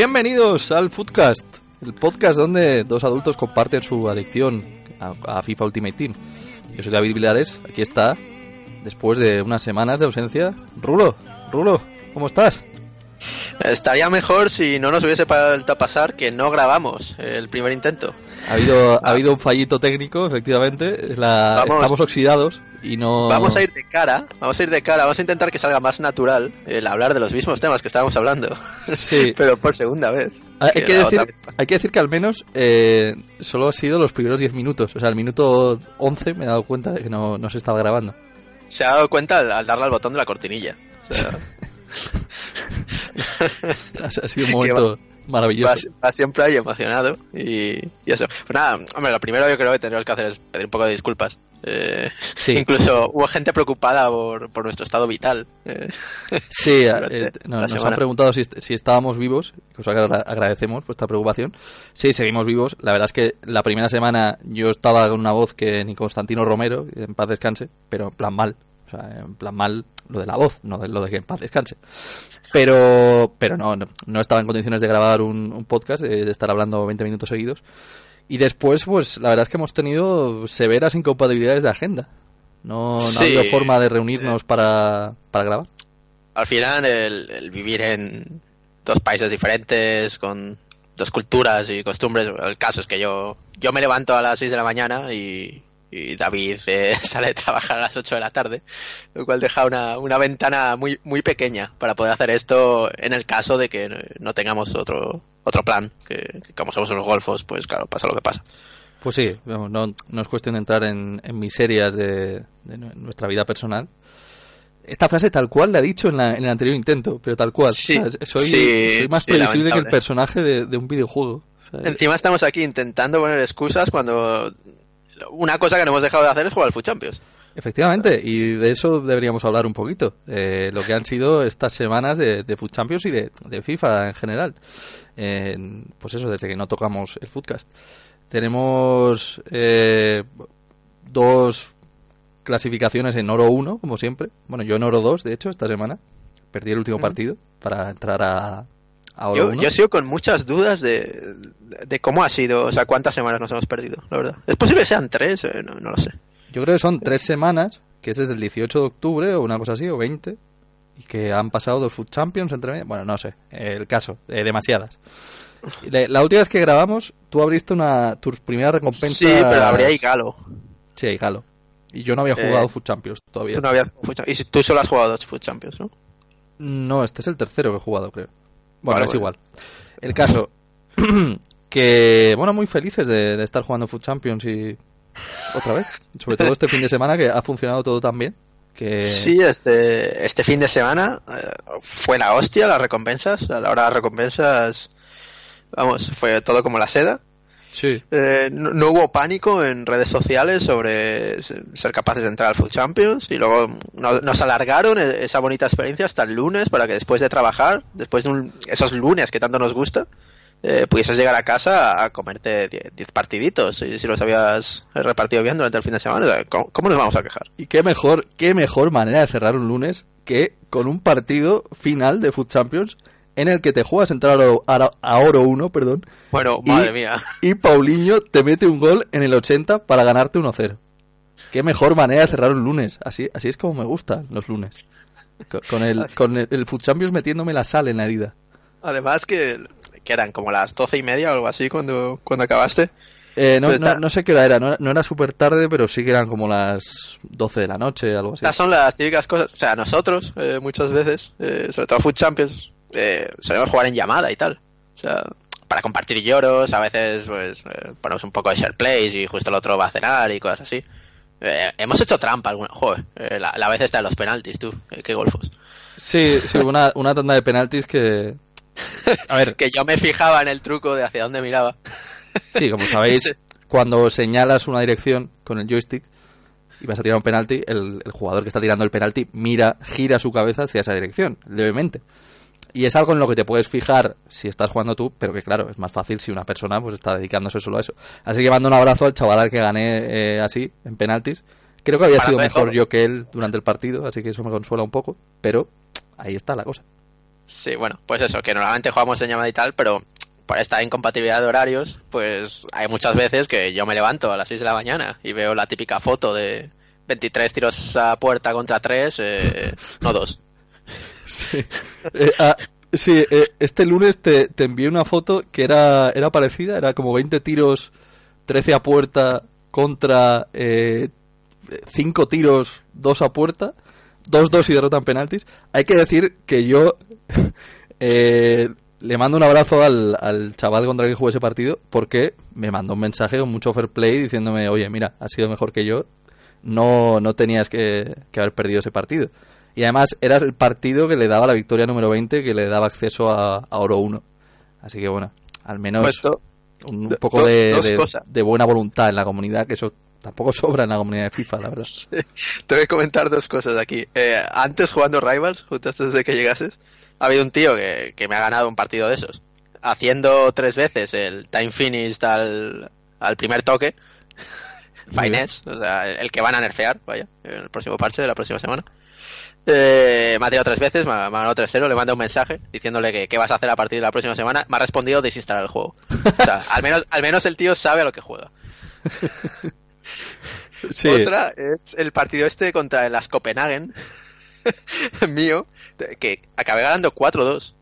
Bienvenidos al Foodcast, el podcast donde dos adultos comparten su adicción a, a FIFA Ultimate Team. Yo soy David Vilares, aquí está, después de unas semanas de ausencia, Rulo. Rulo, ¿cómo estás? Estaría mejor si no nos hubiese vuelto a pasar que no grabamos el primer intento. Ha habido, ha habido un fallito técnico, efectivamente. La- estamos oxidados y no. Vamos a ir de cara, vamos a ir de cara, vamos a intentar que salga más natural el hablar de los mismos temas que estábamos hablando, Sí. pero por segunda vez. Hay Que decir, hay que decir que al menos eh, solo ha sido los primeros 10 minutos. O sea, el minuto 11 me he dado cuenta de que no, no se estaba grabando. Se ha dado cuenta al, al darle al botón de la cortinilla. O sea, Ha ha sido un momento maravilloso. va, va siempre ahí emocionado y, y eso. Pues nada, hombre, lo primero yo creo que tendríamos que hacer es pedir un poco de disculpas. Eh, Sí. Incluso hubo gente preocupada por, por nuestro estado vital. eh, Sí, durante eh, no- nos han preguntado si, si estábamos vivos, cosa que agra- agradecemos vuestra preocupación. Sí, seguimos vivos. La verdad es que la primera semana yo estaba con una voz que ni Constantino Romero, en paz descanse, pero en plan mal. O sea, en plan mal lo de la voz, no de lo de que en paz descanse. Pero, pero no, no, no estaba en condiciones de grabar un, un podcast, de, de estar hablando 20 minutos seguidos. Y después, pues la verdad es que hemos tenido severas incompatibilidades de agenda. No, no Sí. ha habido forma de reunirnos para, para grabar. al final el, el vivir en dos países diferentes con dos culturas y costumbres el caso es que yo yo me levanto a las 6 de la mañana y, y David eh, sale de trabajar a las 8 de la tarde lo cual deja una, una ventana muy muy pequeña para poder hacer esto en el caso de que no tengamos otro otro plan que, que como somos unos golfos pues claro pasa lo que pasa Pues sí, no, no es cuestión de entrar en, en miserias de, de nu- nuestra vida personal. Esta frase tal cual la he dicho en, la- en el anterior intento, pero tal cual. Sí, O sea, soy, sí, soy más sí, previsible que el personaje de, de un videojuego. O sea, encima estamos aquí intentando poner excusas cuando una cosa que no hemos dejado de hacer es jugar al Food Champions Efectivamente, y de eso deberíamos hablar un poquito. De lo que han sido estas semanas de, de Food Champions y de, de FIFA en general. En- pues eso, desde que no tocamos el Foodcast. Tenemos eh, dos clasificaciones en oro 1, como siempre. Bueno, yo en oro 2, de hecho, esta semana. Perdí el último partido para entrar a, Yo, 1. yo sigo con muchas dudas de, de cómo ha sido, o sea, cuántas semanas nos hemos perdido, la verdad. Es posible que sean tres, eh, no, no lo sé. Yo creo que son tres semanas, que es desde el 18 de octubre o una cosa así, o 20, y que han pasado dos Food Champions entre medias. Bueno, no sé, el caso, eh, demasiadas. Y La, la última vez que grabamos, tú abriste una tus primeras recompensas. Sí, pero habría y Galo. Sí, hay Galo. Y yo no había Eh, jugado Food Champions todavía. Tú no habías. Y tú solo has jugado dos Food Champions, ¿no? No, este es el tercero que he jugado, creo. Bueno, Vale, es igual. El caso, que, bueno, muy felices de, de estar jugando Food Champions y otra vez. Sobre todo este fin de semana que ha funcionado todo tan bien. Que... Sí, este, este fin de semana eh, fue la hostia, las recompensas. A la hora de las recompensas, vamos, fue todo como la seda. Sí. Eh, no, no hubo pánico en redes sociales sobre se- ser capaces de entrar al Food Champions y luego no- nos alargaron e- esa bonita experiencia hasta el lunes para que después de trabajar, después de un- esos lunes que tanto nos gusta, eh, pudieses llegar a casa a comerte 10 partiditos y si los habías repartido bien durante el fin de semana. o sea, ¿Cómo, cómo nos vamos a quejar? Y qué mejor, qué mejor manera de cerrar un lunes que con un partido final de Food Champions en el que te juegas entrar a oro, a, a oro 1, perdón, Bueno, Y- madre mía. y Paulinho te mete un gol en el 80 para ganarte 1-0. Qué mejor manera de cerrar un lunes. Así, así es como me gustan los lunes. Co- Con el, con el, el Food Champions metiéndome la sal en la herida. Además que, que eran como las doce y media o algo así cuando, cuando acabaste. Eh, no, Pues no, no sé qué hora era, no, no era súper tarde, pero sí que eran como las 12 de la noche, algo así. Estas son las típicas cosas, o sea, nosotros eh, muchas veces, eh, sobre todo Food Champions, eh, solemos jugar en llamada y tal. O sea, para compartir lloros, a veces pues eh, ponemos un poco de share plays y justo el otro va a cenar y cosas así. Eh, hemos hecho trampa alguna, joder, eh, la, la vez está de los penaltis, tú, qué golfos. Sí, sí, una, una tanda de penaltis que... A ver, Que yo me fijaba en el truco de hacia dónde miraba. Sí, como sabéis, Sí. cuando señalas una dirección con el joystick y vas a tirar un penalti, el, el jugador que está tirando el penalti mira, gira su cabeza hacia esa dirección, levemente. Y es algo en lo que te puedes fijar si estás jugando tú, pero que claro, es más fácil si una persona pues está dedicándose solo a eso. Así que mando un abrazo al chaval al que gané eh, así, en penaltis. Creo que había Para sido mejor. mejor yo que él durante el partido, así que eso me consuela un poco, pero ahí está la cosa. Sí, bueno, pues eso, que normalmente jugamos en llamada y tal, pero por esta incompatibilidad de horarios, pues hay muchas veces que yo me levanto a las 6 de la mañana y veo la típica foto de 23 tiros a puerta contra 3, eh, no 2. Sí, eh, ah, sí eh, este lunes te, te, envié una foto que era, era parecida, era como 20 tiros, 13 a puerta contra 5 tiros, 2 a puerta 2-2 y derrota en penaltis. Hay que decir que yo eh, le mando un abrazo al, al chaval contra el que jugué ese partido porque me mandó un mensaje con mucho fair play diciéndome, oye, mira, has sido mejor que yo, no, no tenías que, haber perdido ese partido. Y además era el partido que le daba la victoria número 20, que le daba acceso a, Oro 1. Así que bueno, al menos pues un, poco de, de, buena voluntad en la comunidad, que eso tampoco sobra en la comunidad de FIFA, la verdad. Te voy a comentar dos cosas aquí. Eh, antes jugando Rivals, justo antes de que llegases, ha habido un tío que, me ha ganado un partido de esos. Haciendo tres veces el time finish al, al primer toque. Finesse, o sea, el que van a nerfear, vaya, en el próximo parche de la próxima semana. Eh, me ha tirado tres veces, me ha, ganado 3-0, le manda un mensaje diciéndole que qué vas a hacer a partir de la próxima semana. Me ha respondido desinstalar el juego. O sea, al menos, al menos el tío sabe a lo que juega. Otra es el partido este contra el Ascopenhagen mío, que acabé ganando 4-2.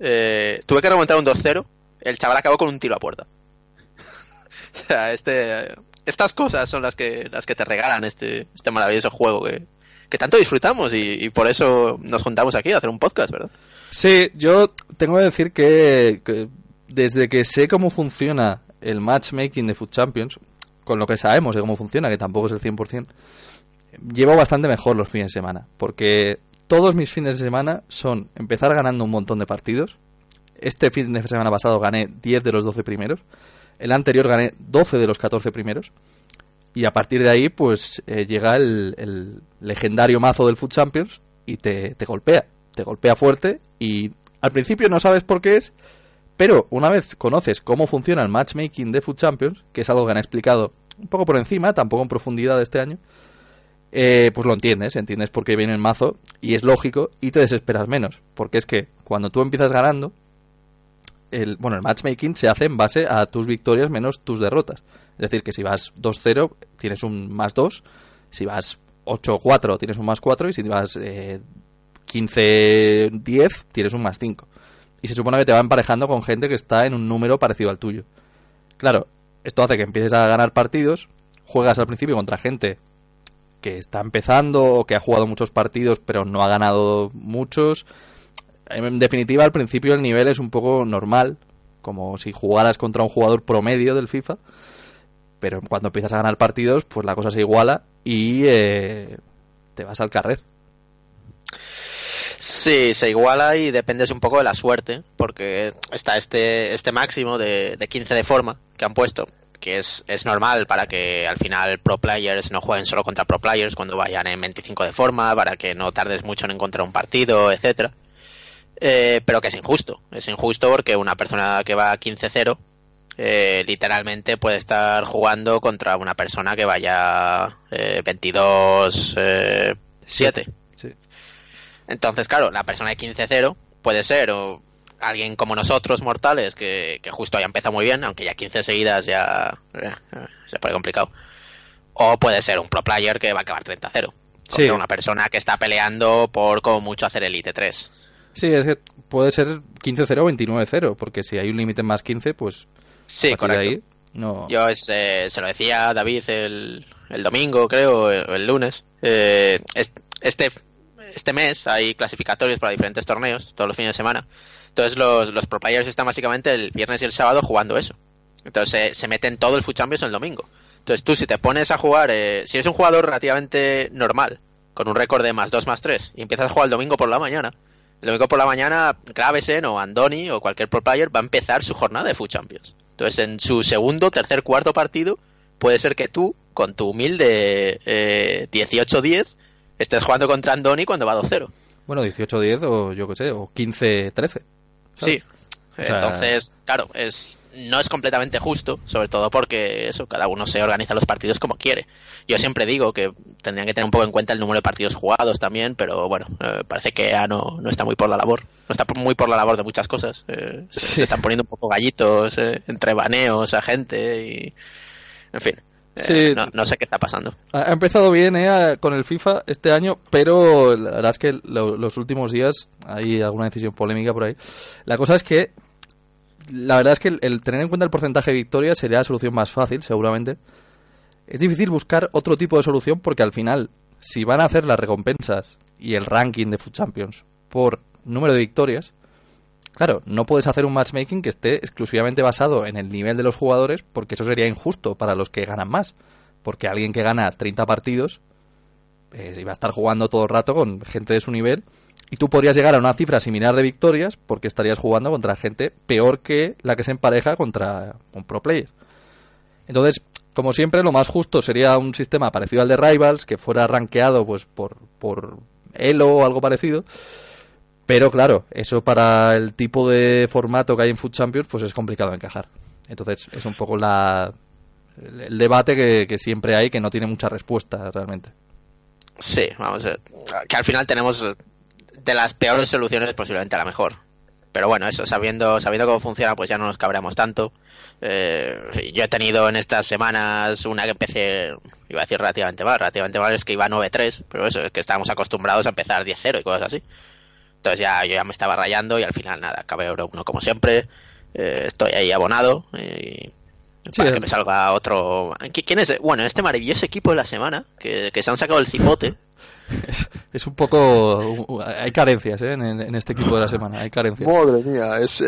Eh, tuve que remontar un 2-0. El chaval acabó con un tiro a puerta. o sea, este, estas cosas son las que, las que te regalan este, este maravilloso juego que, que tanto disfrutamos y, por eso nos juntamos aquí a hacer un podcast, ¿verdad? Sí, yo tengo que decir que, que desde que sé cómo funciona el matchmaking de Food Champions, con lo que sabemos de cómo funciona, que tampoco es el 100%, llevo bastante mejor los fines de semana, porque todos mis fines de semana son empezar ganando un montón de partidos. Este fin de semana pasado gané 10 de los 12 primeros. El anterior gané 12 de los 14 primeros. Y a partir de ahí, pues eh, llega el, legendario mazo del Food Champions y te, te golpea. Te golpea fuerte y al principio no sabes por qué es, pero una vez conoces cómo funciona el matchmaking de Food Champions, que es algo que han explicado un poco por encima, tampoco en profundidad este año, eh, pues lo entiendes, entiendes por qué viene el mazo y es lógico y te desesperas menos, porque es que cuando tú empiezas ganando, el, bueno, el matchmaking se hace en base a tus victorias menos tus derrotas. Es decir, que si vas 2-0 tienes un más 2, si vas 8-4 tienes un más 4 y si vas eh, 15-10 tienes un más 5 y se supone que te va emparejando con gente que está en un número parecido al tuyo. Claro, esto hace que empieces a ganar partidos, juegas al principio contra gente que está empezando o que ha jugado muchos partidos pero no ha ganado muchos. En definitiva, al principio el nivel es un poco normal, como si jugaras contra un jugador promedio del FIFA, pero cuando empiezas a ganar partidos, pues la cosa se iguala y eh, te vas al carrer. Sí, se iguala y dependes un poco de la suerte, porque está este, este máximo de, de 15 de forma que han puesto, que es, es normal para que al final pro players no jueguen solo contra pro players cuando vayan en 25 de forma, para que no tardes mucho en encontrar un partido, etcétera. Eh, pero que es injusto. Es injusto porque una persona que va 15-0 eh, literalmente puede estar jugando contra una persona que vaya eh, 22-7. Entonces, claro, la persona de 15-0 puede ser o alguien como nosotros, mortales, que, justo haya empezado muy bien, aunque ya 15 seguidas ya eh, eh, se pone complicado. O puede ser un pro player que va a acabar 30-0. Contra una persona que está peleando por como mucho hacer Elite 3. Sí, es que puede ser 15-0 o 29-0, porque si hay un límite más 15, pues. Sí, correcto. Ahí, no... Yo eh, se lo decía a David el, el domingo, creo, el, el lunes. este este mes hay clasificatorios para diferentes torneos, todos los fines de semana. Entonces los, los pro players están básicamente el viernes y el sábado jugando eso. Entonces se, meten todo el Food Champions el domingo. Entonces tú si te pones a jugar, eh, si eres un jugador relativamente normal, con un récord de más 2 más 3, y empiezas a jugar el domingo por la mañana, el domingo por la mañana Gravesen o Andoni o cualquier pro player va a empezar su jornada de Food Champions. Entonces en su segundo, tercer, cuarto partido, puede ser que tú, con tu humilde eh, 18-10, estés jugando contra Andoni cuando va 2-0. Bueno, 18-10 o yo qué sé, o 15-13. Sí. Entonces, claro, es no es completamente justo, sobre todo porque eso, cada uno se organiza los partidos como quiere. Yo siempre digo que tendrían que tener un poco en cuenta el número de partidos jugados también, pero bueno, eh, parece que ya no, no está muy por la labor. No está muy por la labor de muchas cosas. Eh, se, están poniendo un poco gallitos eh, entre baneos a gente y. En fin. no, sé qué está pasando. Ha empezado bien con el FIFA este año, pero la verdad es que los últimos días hay alguna decisión polémica por ahí. La cosa es que la verdad es que el, tener en cuenta el porcentaje de victorias sería la solución más fácil, seguramente. Es difícil buscar otro tipo de solución porque al final, si van a hacer las recompensas y el ranking de Food Champions por número de victorias, claro, no puedes hacer un matchmaking que esté exclusivamente basado en el nivel de los jugadores porque eso sería injusto para los que ganan más. Porque alguien que gana 30 partidos eh, iba a estar jugando todo el rato con gente de su nivel y tú podrías llegar a una cifra similar de victorias porque estarías jugando contra gente peor que la que se empareja contra un pro player. Entonces, como siempre, lo más justo sería un sistema parecido al de Rivals, que fuera rankeado pues por, por Elo o algo parecido. Pero claro, eso para el tipo de formato que hay en Food Champions, pues es complicado encajar. Entonces, es un poco la, el, debate que, que siempre hay, que no tiene mucha respuesta realmente. Sí, vamos a ver. Que al final tenemos de las peores soluciones posiblemente la mejor. Pero bueno, eso, sabiendo, sabiendo cómo funciona, pues ya no nos cabremos tanto. Eh, yo he tenido en estas semanas una que empecé, iba a decir relativamente mal, relativamente mal es que iba 9-3, pero eso, es que estábamos acostumbrados a empezar 10-0 y cosas así. Entonces ya yo ya me estaba rayando y al final nada, acabé Euro 1 como siempre. Eh, estoy ahí abonado y para que me salga otro. ¿Quién es? Bueno, este maravilloso equipo de la semana que, que se han sacado el cipote es, un poco. Hay carencias ¿eh? en, este equipo de la semana. Hay carencias. Madre mía, es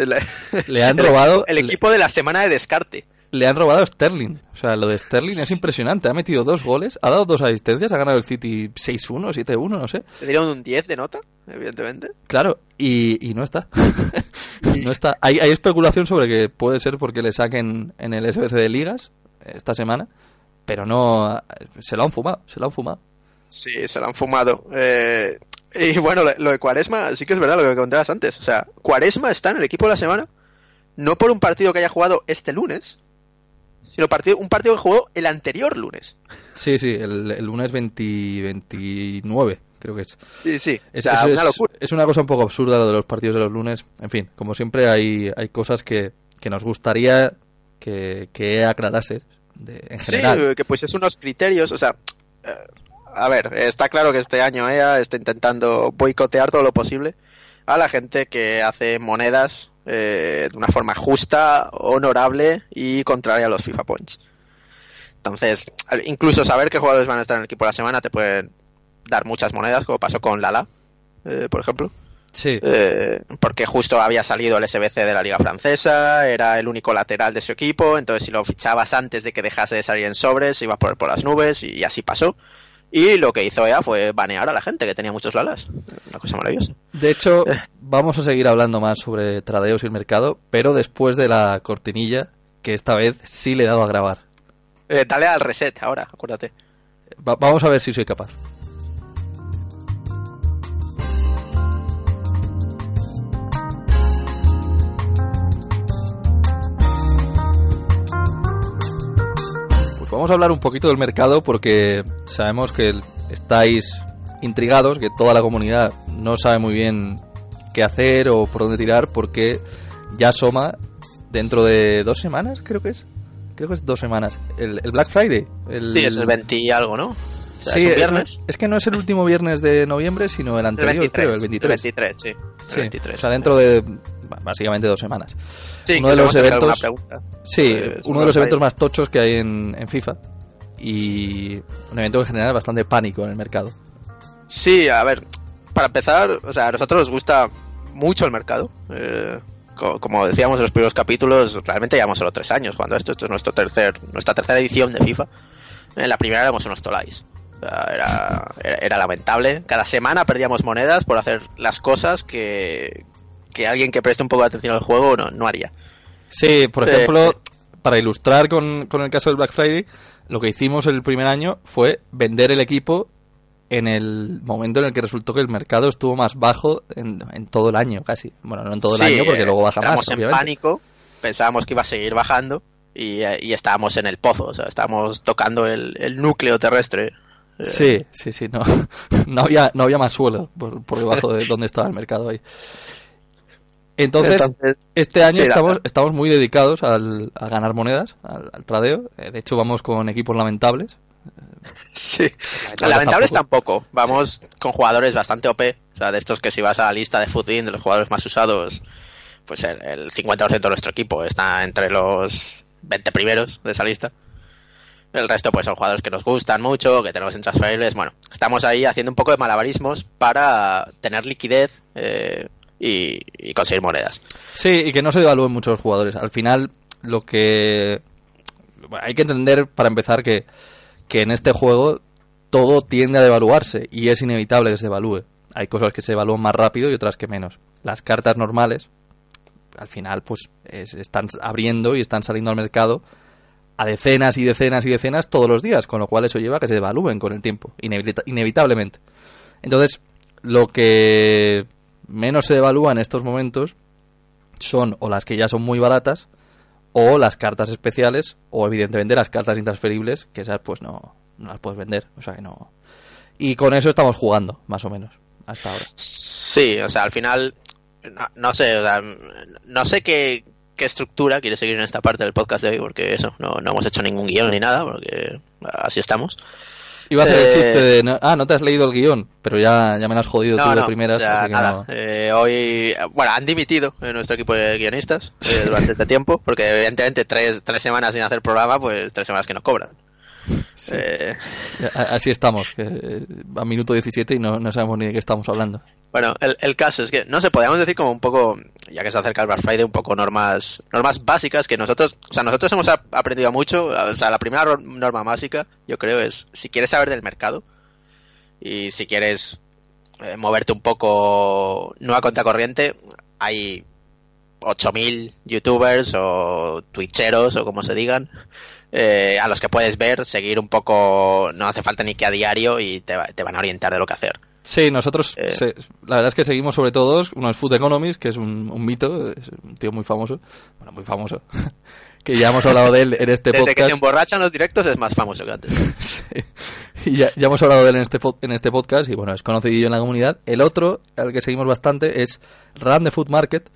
le han robado. El, equipo de la semana de descarte. Le han robado a Sterling. O sea, lo de Sterling es impresionante. Ha metido dos goles, ha dado dos asistencias, ha ganado el City 6-1, 7-1, no sé. Le dieron un 10 de nota, evidentemente. Claro, y, y no está. no está. Hay, hay especulación sobre que puede ser porque le saquen en el SBC de ligas esta semana, pero no. Se lo han fumado, se lo han fumado. Sí, se lo han fumado. Eh, y bueno, lo, de Cuaresma, sí que es verdad lo que contabas antes. O sea, Cuaresma está en el equipo de la semana, no por un partido que haya jugado este lunes, sino partido, un partido que jugó el anterior lunes. Sí, sí, el, lunes 29, creo que es. Sí, sí. Es, una locura. es, una cosa un poco absurda lo de los partidos de los lunes. En fin, como siempre hay, hay cosas que, que nos gustaría que, que aclarase. De, en general. Sí, que pues es unos criterios, o sea, eh, a ver, está claro que este año EA está intentando boicotear todo lo posible a la gente que hace monedas eh, de una forma justa, honorable y contraria a los FIFA Points. Entonces, incluso saber qué jugadores van a estar en el equipo la semana te pueden dar muchas monedas, como pasó con Lala, eh, por ejemplo. Sí. Eh, porque justo había salido el SBC de la Liga Francesa, era el único lateral de su equipo, entonces si lo fichabas antes de que dejase de salir en sobres, iba a poner por las nubes y así pasó. Y lo que hizo EA fue banear a la gente que tenía muchos lalas. Una cosa maravillosa. De hecho, eh. vamos a seguir hablando más sobre tradeos y el mercado, pero después de la cortinilla, que esta vez sí le he dado a grabar. Eh, dale al reset ahora, acuérdate. vamos a ver si soy capaz. Vamos a hablar un poquito del mercado porque sabemos que estáis intrigados, que toda la comunidad no sabe muy bien qué hacer o por dónde tirar porque ya asoma dentro de dos semanas, creo que es. Creo que es dos semanas. El, Black Friday. El, sí, es el 20 y algo, ¿no? sí, es, viernes. Es, que no es el último viernes de noviembre, sino el anterior, creo, el 23. El 23, sí. El 23. O sea, dentro de básicamente dos semanas. uno de los eventos, sí, uno de los eventos más tochos que hay en, FIFA y un evento que genera bastante pánico en el mercado. Sí, a ver, para empezar, o sea, a nosotros nos gusta mucho el mercado. Eh, como decíamos en los primeros capítulos, realmente llevamos solo tres años jugando esto. Esto es nuestro tercer, nuestra tercera edición de FIFA. En la primera éramos unos tolais. era, era, lamentable. Cada semana perdíamos monedas por hacer las cosas que, que alguien que preste un poco de atención al juego no, no haría. Sí, por ejemplo, para ilustrar con, con, el caso del Black Friday, lo que hicimos el primer año fue vender el equipo en el momento en el que resultó que el mercado estuvo más bajo en, todo el año, casi. Bueno, no en todo el año, porque luego baja más. en pánico, pensábamos que iba a seguir bajando y, estábamos en el pozo, o sea, estábamos tocando el, núcleo terrestre. Sí, sí, sí, no, no, había, no había más suelo por, por debajo de donde estaba el mercado ahí. Entonces, este año estamos, estamos muy dedicados al, a ganar monedas, al, tradeo. Eh, de hecho, vamos con equipos lamentables. Sí, lamentables tampoco. Vamos con jugadores bastante OP. O sea, de estos que si vas a la lista de footing de los jugadores más usados, pues el, el 50% de nuestro equipo está entre los 20 primeros de esa lista. El resto pues son jugadores que nos gustan mucho, que tenemos en transferibles. Bueno, estamos ahí haciendo un poco de malabarismos para tener liquidez eh, y, conseguir monedas. Sí, y que no se devalúen muchos jugadores. Al final, lo que hay que entender, para empezar, que, que en este juego todo tiende a devaluarse y es inevitable que se devalúe. Hay cosas que se evalúan más rápido y otras que menos. Las cartas normales, al final, pues están abriendo y están saliendo al mercado a decenas y decenas y decenas todos los días, con lo cual eso lleva a que se devalúen con el tiempo, inevitablemente. Entonces, lo que menos se devalúa en estos momentos son o las que ya son muy baratas o las cartas especiales o evidentemente las cartas intransferibles que esas pues no, no las puedes vender o sea que no. Y con eso estamos jugando más o menos hasta ahora. Sí o sea al final no, sé o sea, no sé qué, qué estructura quiere seguir en esta parte del podcast de hoy porque eso no, no hemos hecho ningún guion ni nada porque así estamos Iba a hacer el chiste de, ah, no te has leído el guion, pero ya, ya me lo has jodido tú de primeras. nada. Eh, hoy, bueno, han dimitido en nuestro equipo de guionistas eh, durante este tiempo, porque evidentemente tres, tres semanas sin hacer programa, pues tres semanas que no cobran. Eh, así estamos, que a minuto 17 y no, no sabemos ni de qué estamos hablando. Bueno, el, el, caso es que, no sé, podríamos decir como un poco, ya que se acerca el Black Friday, un poco normas normas básicas que nosotros, o sea, nosotros hemos aprendido mucho, o sea, la primera norma básica, yo creo, es si quieres saber del mercado y si quieres eh, moverte un poco no a contracorriente, hay 8000 youtubers o twitcheros o como se digan, eh, a los que puedes ver, seguir un poco, no hace falta ni que a diario y te, te van a orientar de lo que hacer. Sí, nosotros, eh. la verdad es que seguimos sobre todo, uno es Food Economist, que es un, mito, es un tío muy famoso, bueno, muy famoso, que ya hemos hablado de él en este podcast. Desde que se emborrachan los directos es más famoso que antes. sí. Y ya, ya, hemos hablado de él en este, en este podcast y bueno, es conocido en la comunidad. El otro, al que seguimos bastante, es Ram the Food Market,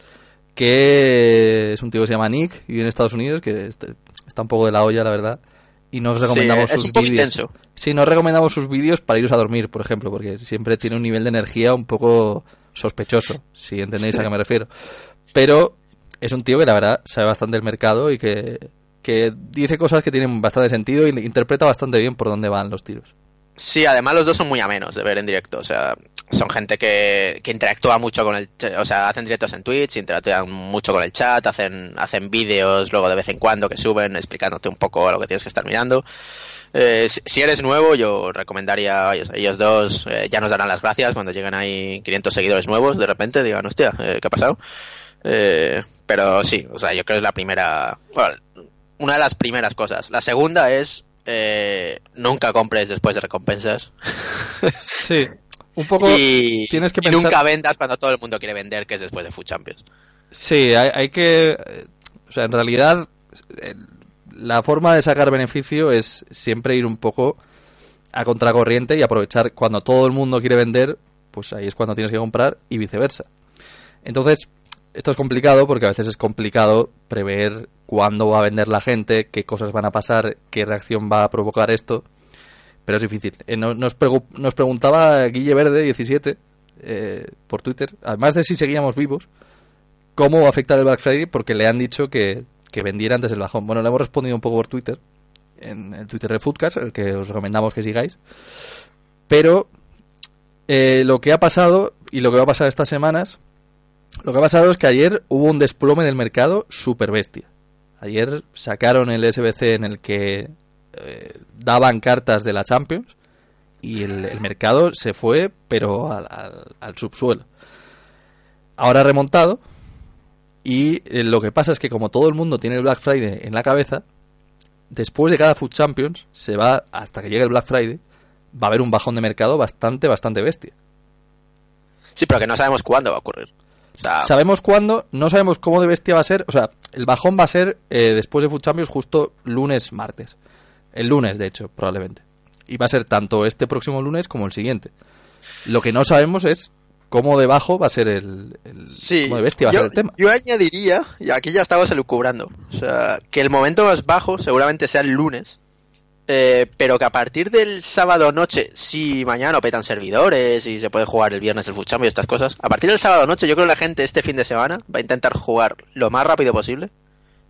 que es un tío que se llama Nick y vive en Estados Unidos, que este, está un poco de la olla, la verdad y nos recomendamos sus vídeos. Sí, nos recomendamos sus vídeos para iros a dormir, por ejemplo, porque siempre tiene un nivel de energía un poco sospechoso, si entendéis a qué me refiero. Pero es un tío que la verdad sabe bastante el mercado y que, que dice cosas que tienen bastante sentido y interpreta bastante bien por dónde van los tiros. Sí, además los dos son muy amenos de ver en directo. O sea, son gente que, que interactúa mucho con el... O sea, hacen directos en Twitch, interactúan mucho con el chat, hacen, hacen vídeos luego de vez en cuando que suben explicándote un poco lo que tienes que estar mirando. Eh, si, eres nuevo, yo recomendaría a ellos, dos, eh, ya nos darán las gracias cuando lleguen ahí 500 seguidores nuevos, de repente digan, hostia, eh, ¿qué ha pasado? pero sí, o sea, yo creo que es la primera, una de las primeras cosas. La segunda es eh, nunca compres después de recompensas. Sí, un poco y, tienes que pensar... nunca vendas cuando todo el mundo quiere vender, que es después de Food Champions. Sí, hay, que... O sea, en realidad la forma de sacar beneficio es siempre ir un poco a contracorriente y aprovechar cuando todo el mundo quiere vender, pues ahí es cuando tienes que comprar y viceversa. Entonces, esto es complicado porque a veces es complicado prever cuándo va a vender la gente, qué cosas van a pasar, qué reacción va a provocar esto. Pero es difícil. Eh, nos, nos, preguntaba Guille Verde 17 eh, por Twitter, además de si seguíamos vivos, cómo va a afectar el Black Friday porque le han dicho que, que vendiera antes del bajón. Bueno, le hemos respondido un poco por Twitter, en el Twitter de Foodcast, el que os recomendamos que sigáis. Pero eh, lo que ha pasado y lo que va a pasar estas semanas lo que ha pasado es que ayer hubo un desplome del mercado super bestia. Ayer sacaron el SBC en el que eh, daban cartas de la Champions y el, mercado se fue, pero al, subsuelo. Ahora ha remontado y eh, lo que pasa es que como todo el mundo tiene el Black Friday en la cabeza, después de cada Food Champions se va hasta que llegue el Black Friday va a haber un bajón de mercado bastante, bastante bestia. Sí, pero que no sabemos cuándo va a ocurrir. O sea, Sabemos cuándo, no sabemos cómo de bestia va a ser. O sea, el bajón va a ser eh, después de Food Champions justo lunes, martes. El lunes, de hecho, probablemente. Y va a ser tanto este próximo lunes como el siguiente. Lo que no sabemos es cómo de bajo va a ser el, el- Sí, cómo de bestia va a yo, ser el tema. yo añadiría, y aquí ya estamos elucubrando, o sea, que el momento más bajo seguramente sea el lunes, eh, pero que a partir del sábado noche, si mañana petan servidores y se puede jugar el viernes el futsal y estas cosas, a partir del sábado noche yo creo que la gente este fin de semana va a intentar jugar lo más rápido posible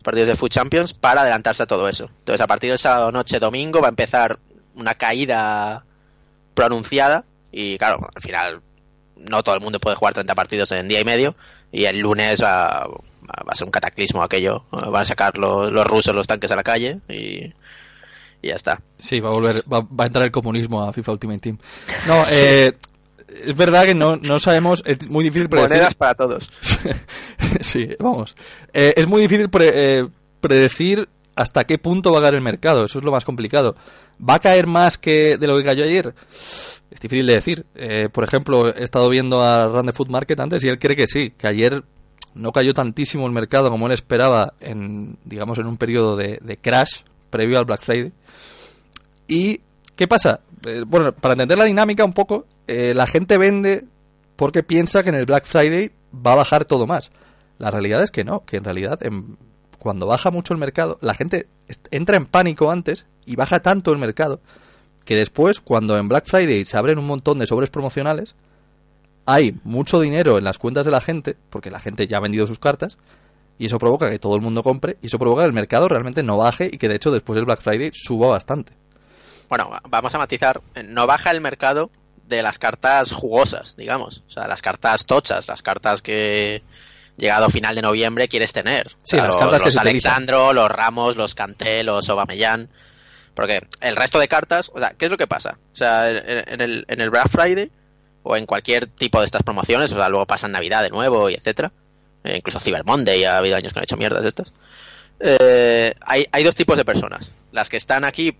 partidos de Food Champions para adelantarse a todo eso. Entonces a partir del sábado noche, domingo va a empezar una caída pronunciada y claro, al final no todo el mundo puede jugar 30 partidos en día y medio y el lunes va, va a ser un cataclismo aquello. Van a sacar los, los rusos los tanques a la calle y, y ya está. Sí, va a volver, va, va a entrar el comunismo a FIFA Ultimate Team. No, eh, es verdad que no, no sabemos, es muy difícil predecir. Monedas para todos. sí, vamos. Eh, es muy difícil pre- eh, predecir hasta qué punto va a caer el mercado. Eso es lo más complicado. ¿Va a caer más que de lo que cayó ayer? Es difícil de decir. Eh, por ejemplo, he estado viendo a Run the Food Market antes y él cree que sí, que ayer no cayó tantísimo el mercado como él esperaba en, digamos, en un periodo de, de crash previo al Black Friday. ¿Y qué pasa? Eh, bueno, para entender la dinámica un poco, eh, la gente vende porque piensa que en el Black Friday va a bajar todo más. La realidad es que no, que en realidad cuando baja mucho el mercado, la gente entra en pánico antes y baja tanto el mercado que después, cuando en Black Friday se abren un montón de sobres promocionales, hay mucho dinero en las cuentas de la gente, porque la gente ya ha vendido sus cartas, y eso provoca que todo el mundo compre, y eso provoca que el mercado realmente no baje y que de hecho después del Black Friday suba bastante. Bueno, vamos a matizar. No baja el mercado de las cartas jugosas, digamos. O sea, las cartas tochas, las cartas que llegado final de noviembre quieres tener. Sí, O sea, las los, cartas que los se utilizan. Alexandro, los Ramos, los Canté, los Aubameyang. Porque el resto de cartas, o sea, ¿qué es lo que pasa? O sea, en, en el, en el Black Friday o en cualquier tipo de estas promociones, o sea, luego pasan Navidad de nuevo y etcétera. Eh, incluso Cyber Monday, ha habido años que han hecho mierdas de estas. Eh, hay, hay dos tipos de personas. Las que están aquí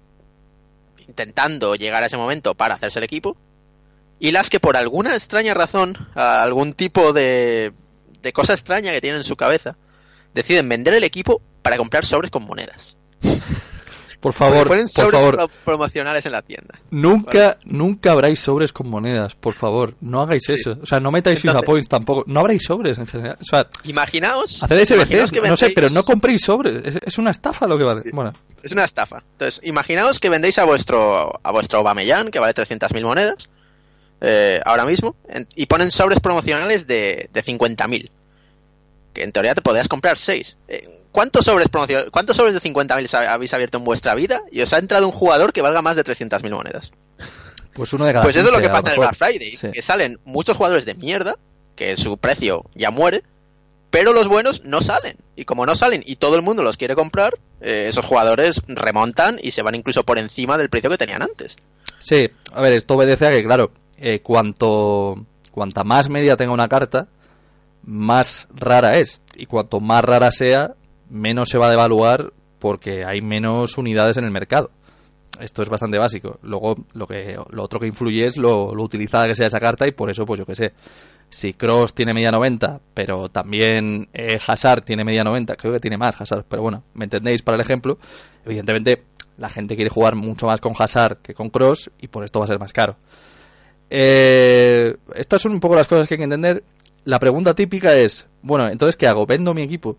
intentando llegar a ese momento para hacerse el equipo y las que por alguna extraña razón, algún tipo de, de cosa extraña que tienen en su cabeza, deciden vender el equipo para comprar sobres con monedas. Por favor, ponen por sobres favor, pro- promocionales en la tienda. nunca, nunca habráis sobres con monedas, por favor, no hagáis Sí. eso. O sea, no metáis FIFA Points tampoco, no habréis sobres en general. O sea, Imaginaos. haced imaginaos SBCs, que no sé, vendéis- pero no compréis sobres. Es, es una estafa lo que vale. Sí. Bueno, Es una estafa. Entonces, imaginaos que vendéis a vuestro a vuestro Aubameyang, que vale 300.000 monedas, eh, ahora mismo, en- y ponen sobres promocionales de, de 50.000. Que en teoría te podrías comprar 6. ¿Cuántos sobres cuántos sobres de 50.000 sa- habéis abierto en vuestra vida y os ha entrado un jugador que valga más de 300.000 monedas? pues uno de cada Pues eso es lo 15, que pasa en el. Black Friday, Sí. que salen muchos jugadores de mierda, que su precio ya muere, pero los buenos no salen. Y como no salen y todo el mundo los quiere comprar, eh, esos jugadores remontan y se van incluso por encima del precio que tenían antes. Sí, a ver, esto obedece a que, claro, eh, cuanto cuanta más media tenga una carta, más rara es. Y cuanto más rara sea, menos se va a devaluar porque hay menos unidades en el mercado. Esto es bastante básico. Luego, lo que lo otro que influye es lo, lo utilizada que sea esa carta y por eso, pues yo qué sé. Si Cross tiene media 90, pero también eh, Hazard tiene media 90, creo que tiene más Hazard, pero bueno, ¿me entendéis para el ejemplo? Evidentemente, la gente quiere jugar mucho más con Hazard que con Cross y por esto va a ser más caro. Eh, estas son un poco las cosas que hay que entender. La pregunta típica es, bueno, entonces, ¿qué hago? ¿Vendo mi equipo?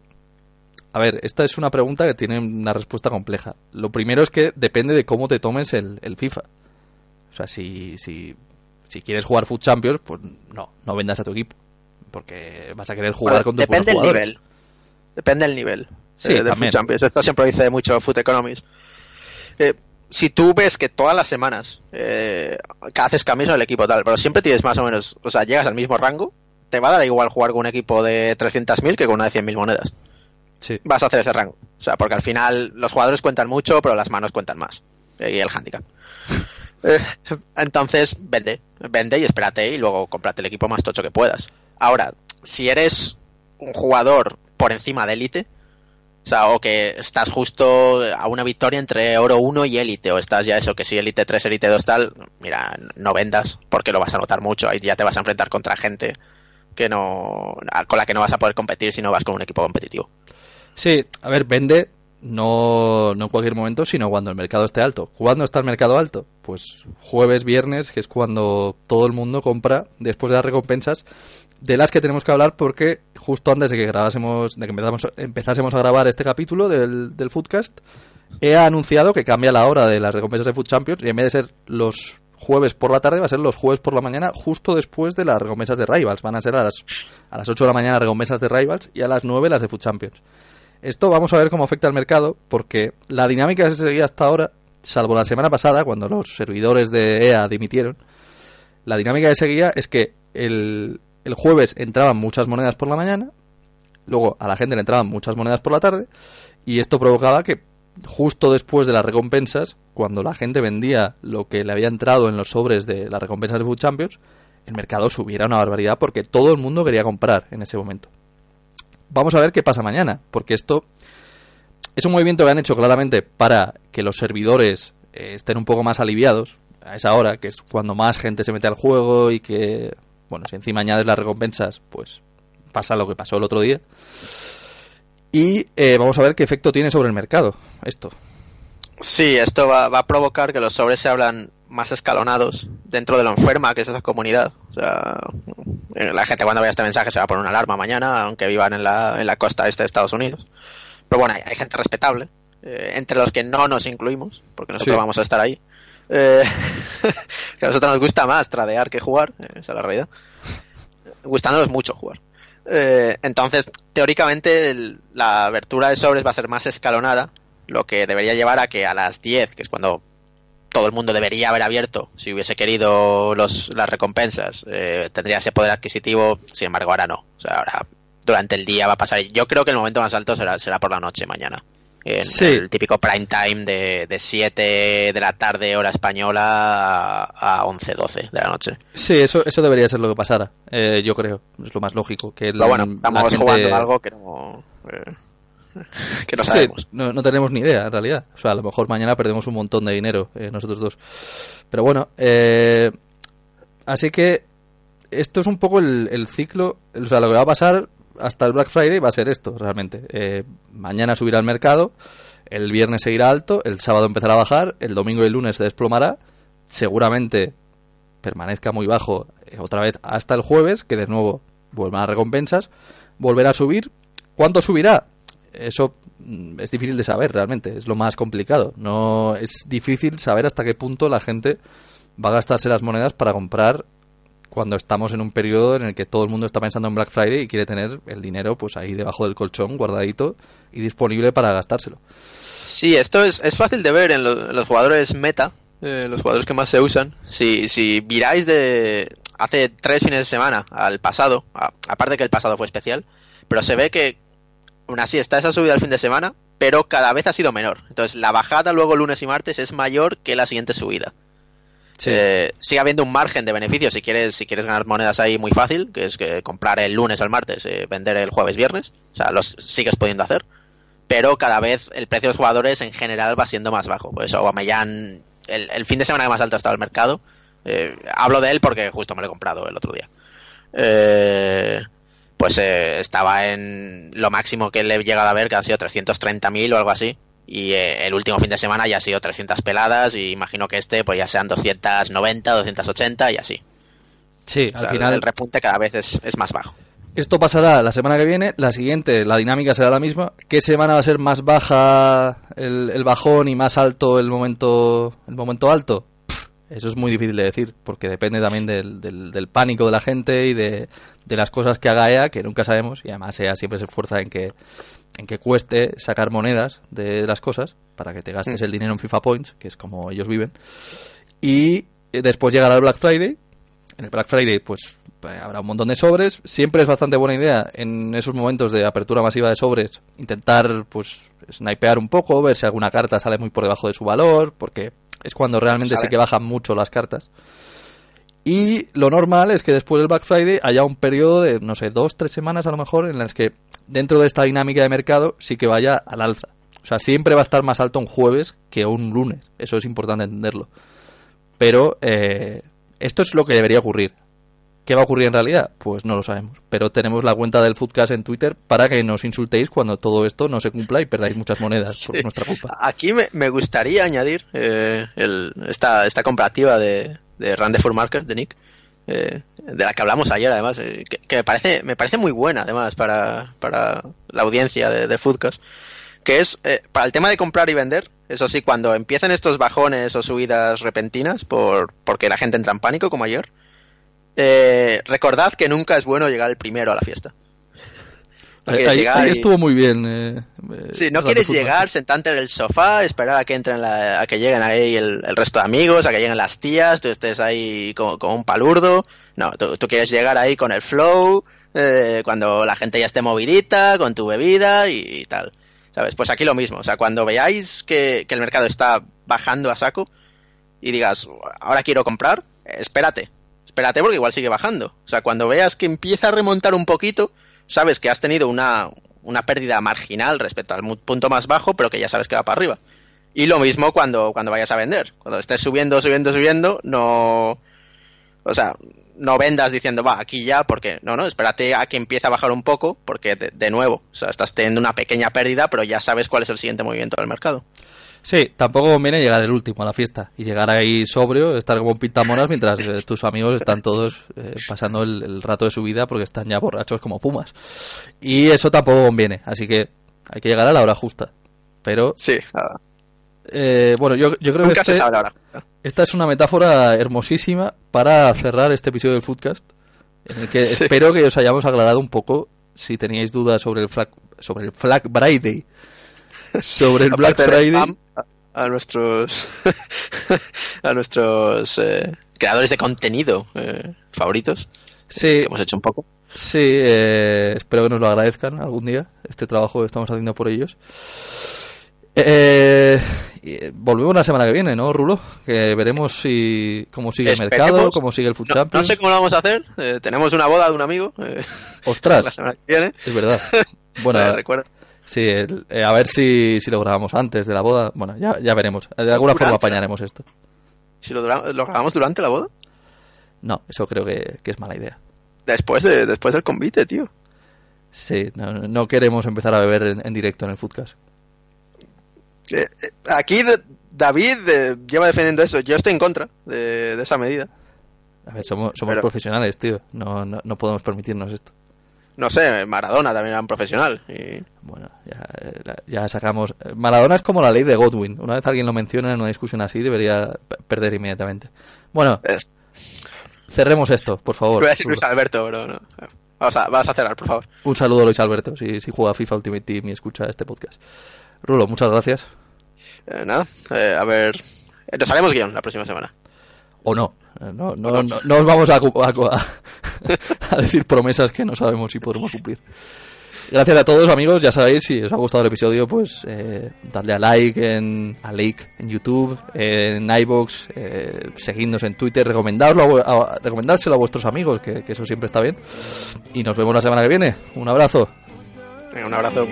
A ver, esta es una pregunta que tiene una respuesta compleja. Lo primero es que depende de cómo te tomes el, el FIFA. O sea, si, si, si quieres jugar Food Champions, pues no, no vendas a tu equipo. Porque vas a querer jugar Bueno, con tus depende del nivel. Depende del nivel. Sí, eh, de también. Foot Champions. Esto siempre lo dice mucho Foot Economics. Eh, si tú ves que todas las semanas eh, haces cambios en el equipo tal, pero siempre tienes más o menos, o sea, llegas al mismo rango, te va a dar igual jugar con un equipo de 300.000 que con una de 100.000 monedas. Sí. Vas a hacer ese rango. O sea, porque al final los jugadores cuentan mucho, pero las manos cuentan más. Y el handicap. Eh, entonces, vende. Vende y espérate y luego cómprate el equipo más tocho que puedas. Ahora, si eres un jugador por encima de élite, O sea, o que estás justo a una victoria entre Oro 1 y Élite, o estás ya eso, que si Élite 3, Élite 2 tal, mira, no vendas, porque lo vas a notar mucho, ahí ya te vas a enfrentar contra gente que no con la que no vas a poder competir si no vas con un equipo competitivo. Sí, a ver, vende no, no en cualquier momento, sino cuando el mercado esté alto. ¿Cuándo está el mercado alto? Pues jueves, viernes, que es cuando todo el mundo compra después de las recompensas, de las que tenemos que hablar porque justo antes de que grabásemos, de que empezásemos a grabar este capítulo del, del Foodcast, he anunciado que cambia la hora de las recompensas de Food Champions y en vez de ser los jueves por la tarde va a ser los jueves por la mañana justo después de las recompensas de Rivals. Van a ser a las, a las 8 de la mañana las recompensas de Rivals y a las 9 las de Food Champions. Esto vamos a ver cómo afecta al mercado, porque la dinámica que se seguía hasta ahora, salvo la semana pasada, cuando los servidores de EA dimitieron, la dinámica que seguía es que el, el jueves entraban muchas monedas por la mañana, luego a la gente le entraban muchas monedas por la tarde, y esto provocaba que justo después de las recompensas, cuando la gente vendía lo que le había entrado en los sobres de las recompensas de Food Champions, el mercado subiera una barbaridad porque todo el mundo quería comprar en ese momento vamos a ver qué pasa mañana, porque esto es un movimiento que han hecho claramente para que los servidores eh, estén un poco más aliviados a esa hora, que es cuando más gente se mete al juego y que, bueno, si encima añades las recompensas, pues pasa lo que pasó el otro día. Y eh, vamos a ver qué efecto tiene sobre el mercado esto. Sí, esto va, va, a provocar que los sobres se hablan más escalonados dentro de lo enferma que es esa comunidad. O sea, eh, la gente cuando vea este mensaje se va a poner una alarma mañana, aunque vivan en la, en la costa este de Estados Unidos. Pero bueno, hay, gente respetable, eh, entre los que no nos incluimos, porque nosotros vamos a estar ahí. Eh, que a nosotros nos gusta más tradear que jugar, esa es la realidad. Gustándonos mucho jugar. entonces, teóricamente, la abertura de sobres va a ser más escalonada, lo que debería llevar a que a las 10, que es cuando todo el mundo debería haber abierto si hubiese querido los, las recompensas. Eh, tendría ese poder adquisitivo, sin embargo, ahora no. O sea, ahora durante el día va a pasar. Yo creo que el momento más alto será, será por la noche mañana. En el típico prime time de, de 7 de la tarde, hora española, a 11, 12 de la noche. Sí, eso, eso debería ser lo que pasara, eh, yo creo. Es lo más lógico. Que Pero bueno, estamos jugando algo que no. Eh, que no sabemos. no, tenemos ni idea, en realidad. O sea, a lo mejor mañana perdemos un montón de dinero, eh, nosotros dos. Pero bueno, eh, así que esto es un poco el, ciclo, o sea, lo que va a pasar hasta el Black Friday va a ser esto, realmente. Eh, mañana subirá el mercado, el viernes seguirá alto, el sábado empezará a bajar, el domingo y el lunes se desplomará, seguramente permanezca muy bajo otra vez hasta el jueves, que de nuevo vuelvan a recompensas, volverá a subir. ¿Cuánto subirá? Eso mm, es difícil de saber realmente, es lo más complicado. No es difícil saber hasta qué punto la gente va a gastarse las monedas para comprar cuando estamos en un periodo en el que todo el mundo está pensando en Black Friday y quiere tener el dinero pues ahí debajo del colchón guardadito y disponible para gastárselo. Sí, esto es, es fácil de ver en, los jugadores meta, eh, los jugadores que más se usan. Si, si miráis de hace tres fines de semana al pasado, aparte que el pasado fue especial, pero se ve que aún así está esa subida al fin de semana, pero cada vez ha sido menor. Entonces la bajada luego lunes y martes es mayor que la siguiente subida. Eh, sigue habiendo un margen de beneficio si quieres si quieres ganar monedas ahí muy fácil, que es que comprar el lunes al martes, eh, vender el jueves viernes, o sea, los sigues pudiendo hacer, pero cada vez el precio de los jugadores en general va siendo más bajo. Pues Aubameyang, el, el fin de semana que más alto ha estado el mercado, eh, hablo de él porque justo me lo he comprado el otro día. Eh, pues eh, estaba en lo máximo que le he llegado a ver, que han sido 330.000 o algo así. Y eh, el último fin de semana ya ha sido 300 peladas y imagino que este pues ya sean 290, 280 y así. Sí, al final el repunte cada vez es, es más bajo. Esto pasará la semana que viene, la siguiente la dinámica será la misma. ¿Qué semana va a ser más baja el, el bajón y más alto el momento, el momento alto? Eso es muy difícil de decir, porque depende también del, del, pánico de la gente y de, las cosas que haga EA, que nunca sabemos, y además EA siempre se esfuerza en que, en que cueste sacar monedas de las cosas, para que te gastes mm. el dinero en FIFA Points, que es como ellos viven. Y después llegará el Black Friday. En el Black Friday, pues habrá un montón de sobres. Siempre es bastante buena idea en esos momentos de apertura masiva de sobres intentar, pues, snipear un poco, ver si alguna carta sale muy por debajo de su valor, porque es cuando realmente sé que bajan mucho las cartas. Y lo normal es que después del Black Friday haya un periodo de, no sé, dos, tres semanas a lo mejor en las que dentro de esta dinámica de mercado sí que vaya al alza. O sea, siempre va a estar más alto un jueves que un lunes. Eso es importante entenderlo. Pero eh, esto es lo que debería ocurrir. ¿Qué va a ocurrir en realidad? Pues no lo sabemos. Pero tenemos la cuenta del Foodcast en Twitter para que nos insultéis cuando todo esto no se cumpla y perdáis muchas monedas por nuestra culpa. Aquí me, gustaría añadir eh, esta, esta comparativa de, de Run for Marker, de Nick, eh, de la que hablamos ayer además, eh, que, me, parece, me parece muy buena además para, para la audiencia de, de Foodcast, que es para el tema de comprar y vender, eso sí, cuando empiecen estos bajones o subidas repentinas por, porque la gente entra en pánico como ayer, eh, recordad que nunca es bueno llegar el primero a la fiesta. Ahí, estuvo muy bien. Eh, sí, no quieres llegar, sentarte en el sofá, esperar a que entren a que lleguen ahí el, resto de amigos, a que lleguen las tías, tú estés ahí como, un palurdo. No, tú, quieres llegar ahí con el flow, eh, cuando la gente ya esté movidita, con tu bebida y, tal. ¿Sabes? Pues aquí lo mismo. O sea, cuando veáis que, que el mercado está bajando a saco y digas, ahora quiero comprar, espérate espérate porque igual sigue bajando. O sea, cuando veas que empieza a remontar un poquito, sabes que has tenido una, una pérdida marginal respecto al punto más bajo, pero que ya sabes que va para arriba. Y lo mismo cuando, cuando vayas a vender. Cuando estés subiendo, subiendo, subiendo, no. O sea, no vendas diciendo, va, aquí ya, porque no, no, espérate a que empiece a bajar un poco, porque de, de nuevo, o sea, estás teniendo una pequeña pérdida, pero ya sabes cuál es el siguiente movimiento del mercado. Sí, tampoco conviene llegar el último a la fiesta y llegar ahí sobrio, estar como un pintamonas mientras eh, tus amigos están todos eh, pasando el, rato de su vida porque están ya borrachos como pumas. Y eso tampoco conviene, así que hay que llegar a la hora justa. Pero. Sí, eh, bueno, yo, yo creo que este esta es una metáfora hermosísima para cerrar este episodio del Foodcast, en el que espero que os hayamos aclarado un poco si teníais dudas sobre el Flag, sobre el Flag Friday sobre el Black Friday a nuestros a nuestros eh, creadores de contenido eh, favoritos. Sí. hemos hecho un poco. Sí, eh, espero que nos lo agradezcan algún día, este trabajo que estamos haciendo por ellos. volvemos la semana que viene, ¿no, Rulo? Que veremos si cómo sigue el mercado, cómo sigue el Food no, No sé cómo lo vamos a hacer. tenemos una boda de un amigo. Ostras. Es verdad. Bueno, recuerda. Sí, eh, a ver si, si lo grabamos antes de la boda. Bueno, ya, ya veremos. De alguna forma apañaremos esto. ¿Si lo, lo, grabamos durante la boda? No, eso creo que, es mala idea. Después, de, después del convite, tío. Sí, no, queremos empezar a beber en, directo en el Foodcast. Eh, eh, aquí David lleva defendiendo eso. Yo estoy en contra de, esa medida. A ver, somos, somos profesionales, tío. No, no, no podemos permitirnos esto no sé, Maradona también era un profesional. Y... Bueno, ya, sacamos. Maradona es como la ley de Godwin. Una vez alguien lo menciona en una discusión así, debería perder inmediatamente. Bueno, cerremos esto, por favor. Luis Alberto, bro. No. Vas, a, vas a cerrar, por favor. Un saludo a Luis Alberto, si, si juega FIFA Ultimate Team y escucha este podcast. Rulo, muchas gracias. Eh, nada, eh, a ver. Nos haremos guion la próxima semana. O no. No, no, no, os vamos a, a, decir promesas que no sabemos si podremos cumplir. Gracias a todos amigos, ya sabéis, si os ha gustado el episodio, pues eh, dadle a like en, a like en YouTube, en iBox, eh, seguidnos en Twitter, recomendárselo a, recomendárselo a vuestros amigos, que, que eso siempre está bien. Y nos vemos la semana que viene. Un abrazo. un abrazo.